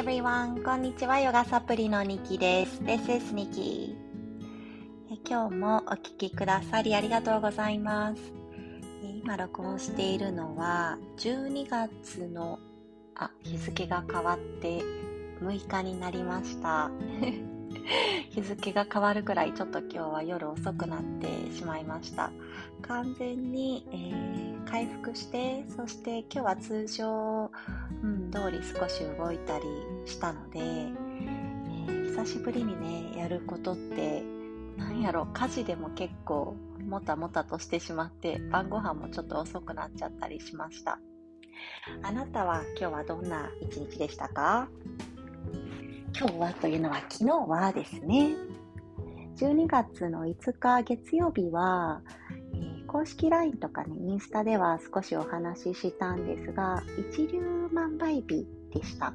everyone! こんにちは、ヨガサプリのニキです。This is n i k i 今日もお聴きくださりありがとうございます。今録音しているのは12月のあ日付が変わって6日になりました。日付が変わるくらいちょっと今日は夜遅くなってしまいました。完全に、えー、回復して、そして今日は通常、うん、通り少し動いたりしたので、えー、久しぶりにね、やることって、なんやろ、家事でも結構もたもたとしてしまって、晩ご飯もちょっと遅くなっちゃったりしました。あなたは今日はどんな一日でしたか？今日はというのは昨日はですね、12月の5日月曜日は、えー、公式 LINE とかね、インスタでは少しお話ししたんですが、一粒万倍日でした。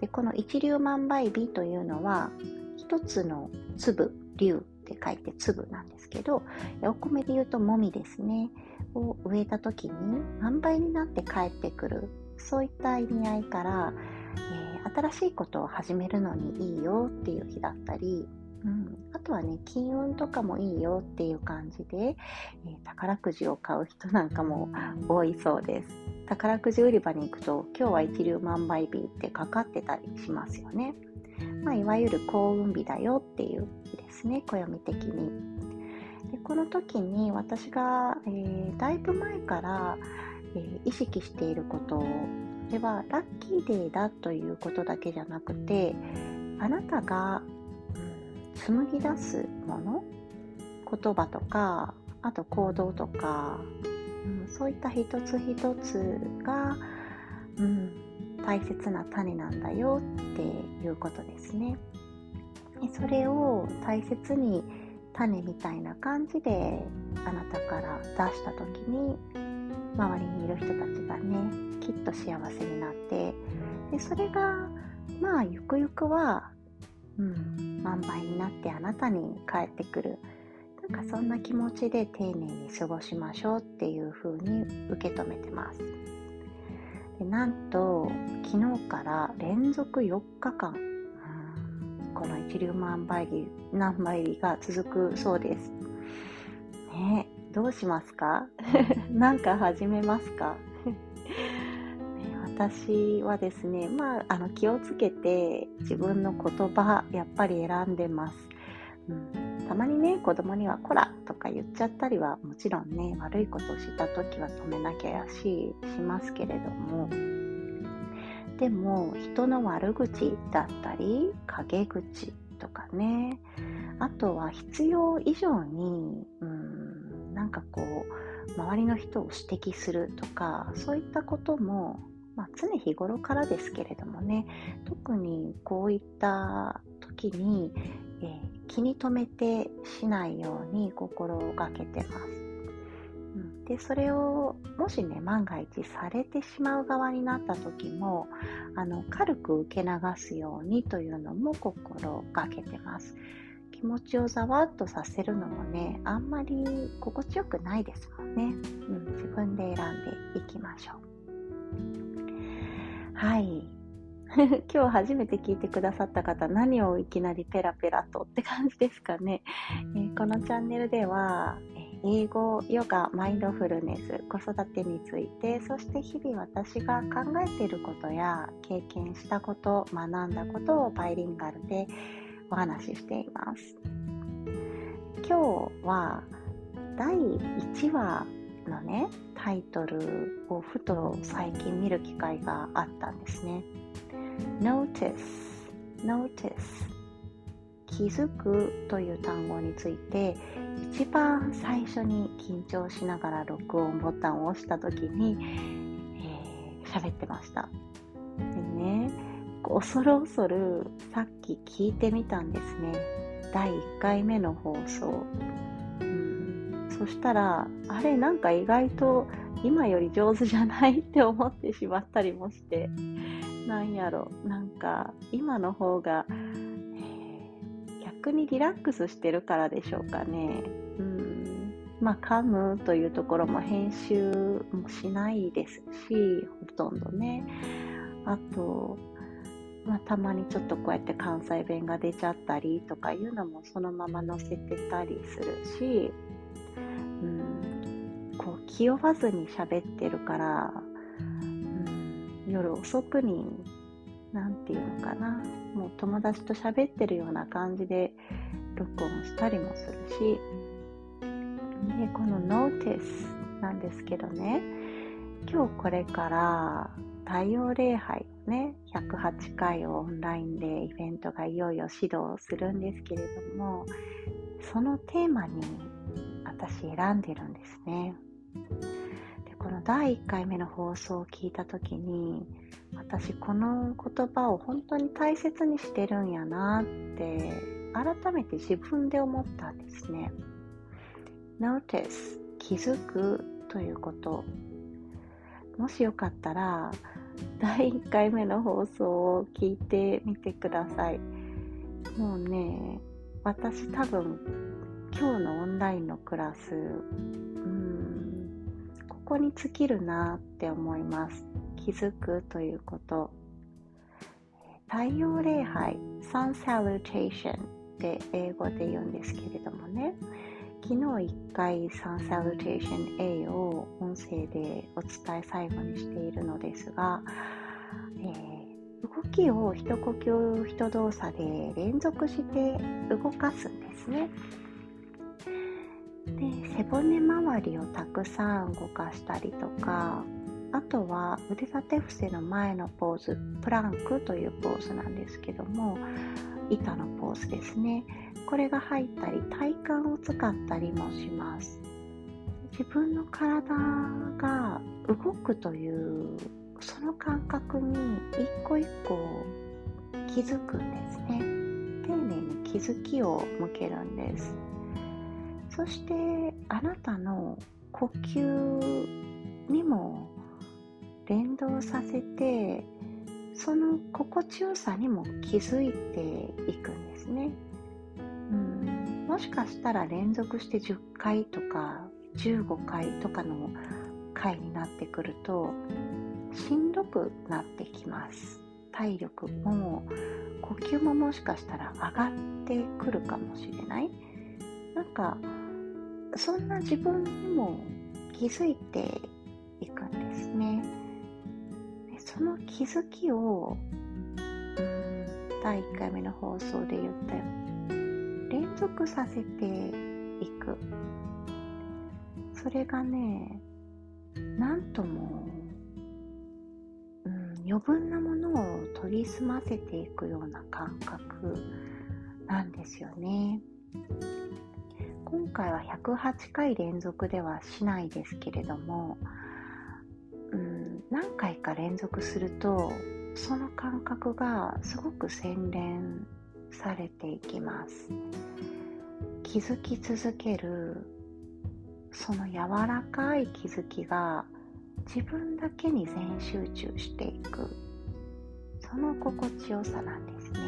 で、この一粒万倍日というのは、一つの粒、粒って書いて粒なんですけど、お米で言うともみですね、を植えた時に万倍になって帰ってくる、そういった意味合いから、新しいことを始めるのにいいよっていう日だったり、うん、あとはね、金運とかもいいよっていう感じで、えー、宝くじを買う人なんかも多いそうです。宝くじ売り場に行くと、今日は一粒万倍日ってかかってたりしますよね。まあ、いわゆる幸運日だよっていう日ですね、暦的に。でこの時に私が、えー、だいぶ前から、えー、意識していることではラッキーデーだということだけじゃなくてあなたが、紡ぎ出すもの言葉とかあと行動とか、うん、そういった一つ一つが、うん、大切な種なんだよっていうことですね。それを大切に種みたいな感じであなたから出した時に周りにいる人たちがねきっと幸せになってでそれがまあゆくゆくは、うん、万倍になってあなたに返ってくる。なんかそんな気持ちで丁寧に過ごしましょうっていう風に受け止めてます。でなんと昨日から連続4日間、うん、この一粒万倍日何倍日が続くそうです。ねどうしますか？なんか始めますか？私はですね、まあ、あの気をつけて自分の言葉やっぱり選んでます。うん、たまにね、子供にはこらとか言っちゃったりはもちろんね、悪いことをした時は止めなきゃやし、しますけれども、でも人の悪口だったり、陰口とかね、あとは必要以上に、うん、なんかこう、周りの人を指摘するとか、そういったこともまあ、常日頃からですけれどもね特にこういった時に、えー、気に留めてしないように心がけてます。でそれをもしね万が一されてしまう側になった時もあの軽く受け流すようにというのも心がけてます。気持ちをざわっとさせるのもねあんまり心地よくないですもんね、うん、自分で選んでいきましょうはい。今日初めて聞いてくださった方、何をいきなりペラペラとって感じですかね。えー、このチャンネルでは、英語、ヨガ、マインドフルネス、子育てについて、そして日々私が考えていることや経験したこと、学んだことをバイリンガルでお話ししています。今日は第1話のね、タイトルをふと最近見る機会があったんですね。Notice, notice 気づくという単語について一番最初に緊張しながら録音ボタンを押した時に喋、えー、ってました。でね、恐る恐るさっき聞いてみたんですね。第1回目の放送。そしたら、あれ、なんか意外と今より上手じゃないって思ってしまったりもして、なんやろ、なんか今の方が、逆にリラックスしてるからでしょうかね。うん。まあ、噛むというところも編集もしないですし、ほとんどね。あと、まあ、たまにちょっとこうやって関西弁が出ちゃったりとかいうのもそのまま載せてたりするし、うん、こう気負わずに喋ってるから、うん、夜遅くに何て言うのかなもう友達と喋ってるような感じで録音したりもするしでこの Notice なんですけどね。今日これから太陽礼拝ね、108回をオンラインでイベントがいよいよ指導するんですけれども、そのテーマに私選んでるんですね。でこの第1回目の放送を聞いた時に、私この言葉を本当に大切にしてるんやなって改めて自分で思ったんですね。Notice 気づくということもしよかったら第1回目の放送を聞いてみてください。もうね、私多分今日のオンラインのクラス、うん、ここに尽きるなって思います。気づくということ。太陽礼拝、Sun Salutation って英語で言うんですけれどもね、昨日1回 Sun Salutation A を音声でお伝え最後にしているのですが、えー、動きを一呼吸一動作で連続して動かすんですね。で背骨周りをたくさん動かしたりとかあとは腕立て伏せの前のポーズプランクというポーズなんですけども板のポーズですねこれが入ったり体幹を使ったりもします。自分の体が動くというその感覚に一個一個気づくんですね。丁寧に気づきを向けるんです。そしてあなたの呼吸にも連動させてその心地よさにも気づいていくんですね。もしかしたら連続して10回とか15回とかの回になってくるとしんどくなってきます。体力も呼吸ももしかしたら上がってくるかもしれない。なんかそんな自分にも気づいていくんですね。でその気づきを第1回目の放送で言ったよ連続させていく。それがねなんとも、うん、余分なものを取り澄ませていくような感覚なんですよね。今回は108回連続ではしないですけれども、うん、何回か連続するとその感覚がすごく洗練されていきます気づき続けるその柔らかい気づきが自分だけに全集中していくその心地よさなんですね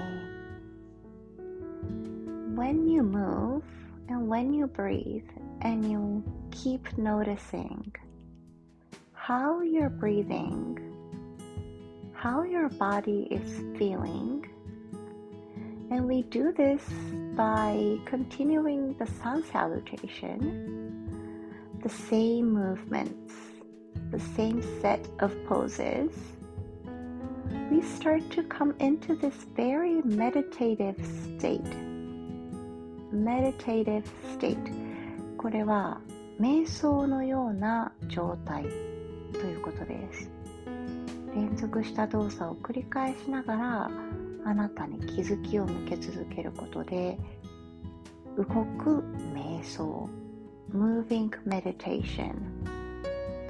When you move and when you breathe and you keep noticing how you're breathing how your body is feeling And we do this by continuing the sun salutation, the same movements, the same set of poses. We start to come into this very meditative state. meditative state これは瞑想のような状態ということです 連続した動作を繰り返しながらあなたに気づきを向け続けることで動く瞑想 Moving Meditation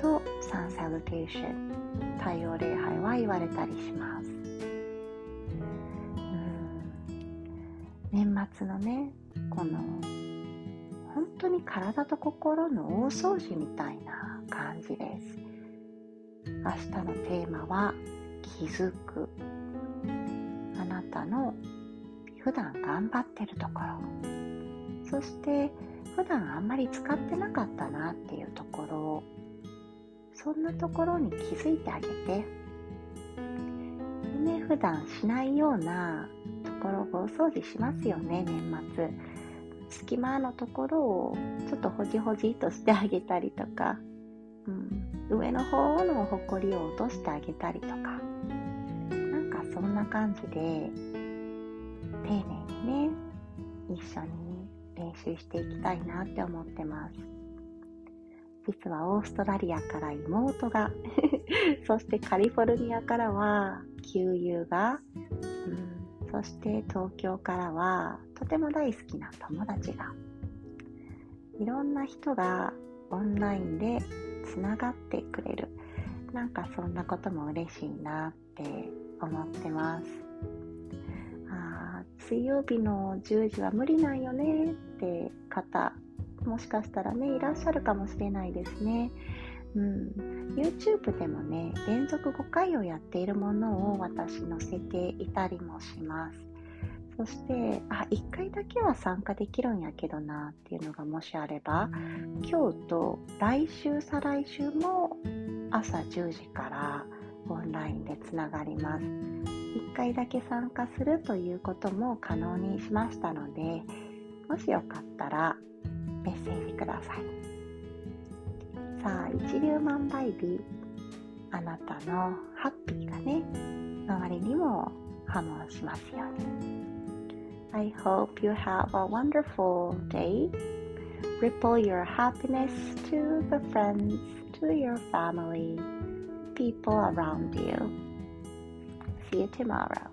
と Sun Salutation 太陽礼拝は言われたりします。年末のねこの本当に体と心の大掃除みたいな感じです。明日のテーマは気づく。あなたの普段頑張ってるところ。そして普段あんまり使ってなかったなっていうところ。そんなところに気づいてあげて。ね、普段しないようなところをお掃除しますよね、年末。隙間のところをちょっとほじほじとしてあげたりとか、うん、上の方のほこりを落としてあげたりとか、なんかそんな感じで、丁寧にね、一緒に練習していきたいなって思ってます。実はオーストラリアから妹が そしてカリフォルニアからは旧友が、うん、そして東京からはとても大好きな友達がいろんな人がオンラインでつながってくれる。なんかそんなことも嬉しいなって思ってます。あ水曜日の10時は無理なんよねって方もしかしたらねいらっしゃるかもしれないですね。うん、YouTube でもね連続5回をやっているものを私載せていたりもします。そして、あ、1回だけは参加できるんやけどなっていうのがもしあれば、今日と来週、再来週も朝10時からオンラインでつながります。1回だけ参加するということも可能にしましたので、もしよかったらメッセージください。さあ、一粒万倍日、あなたのハッピーがね、周りにも波紋しますように。I hope you have a wonderful day. Ripple your happiness to the friends, to your family, people around you. See you tomorrow.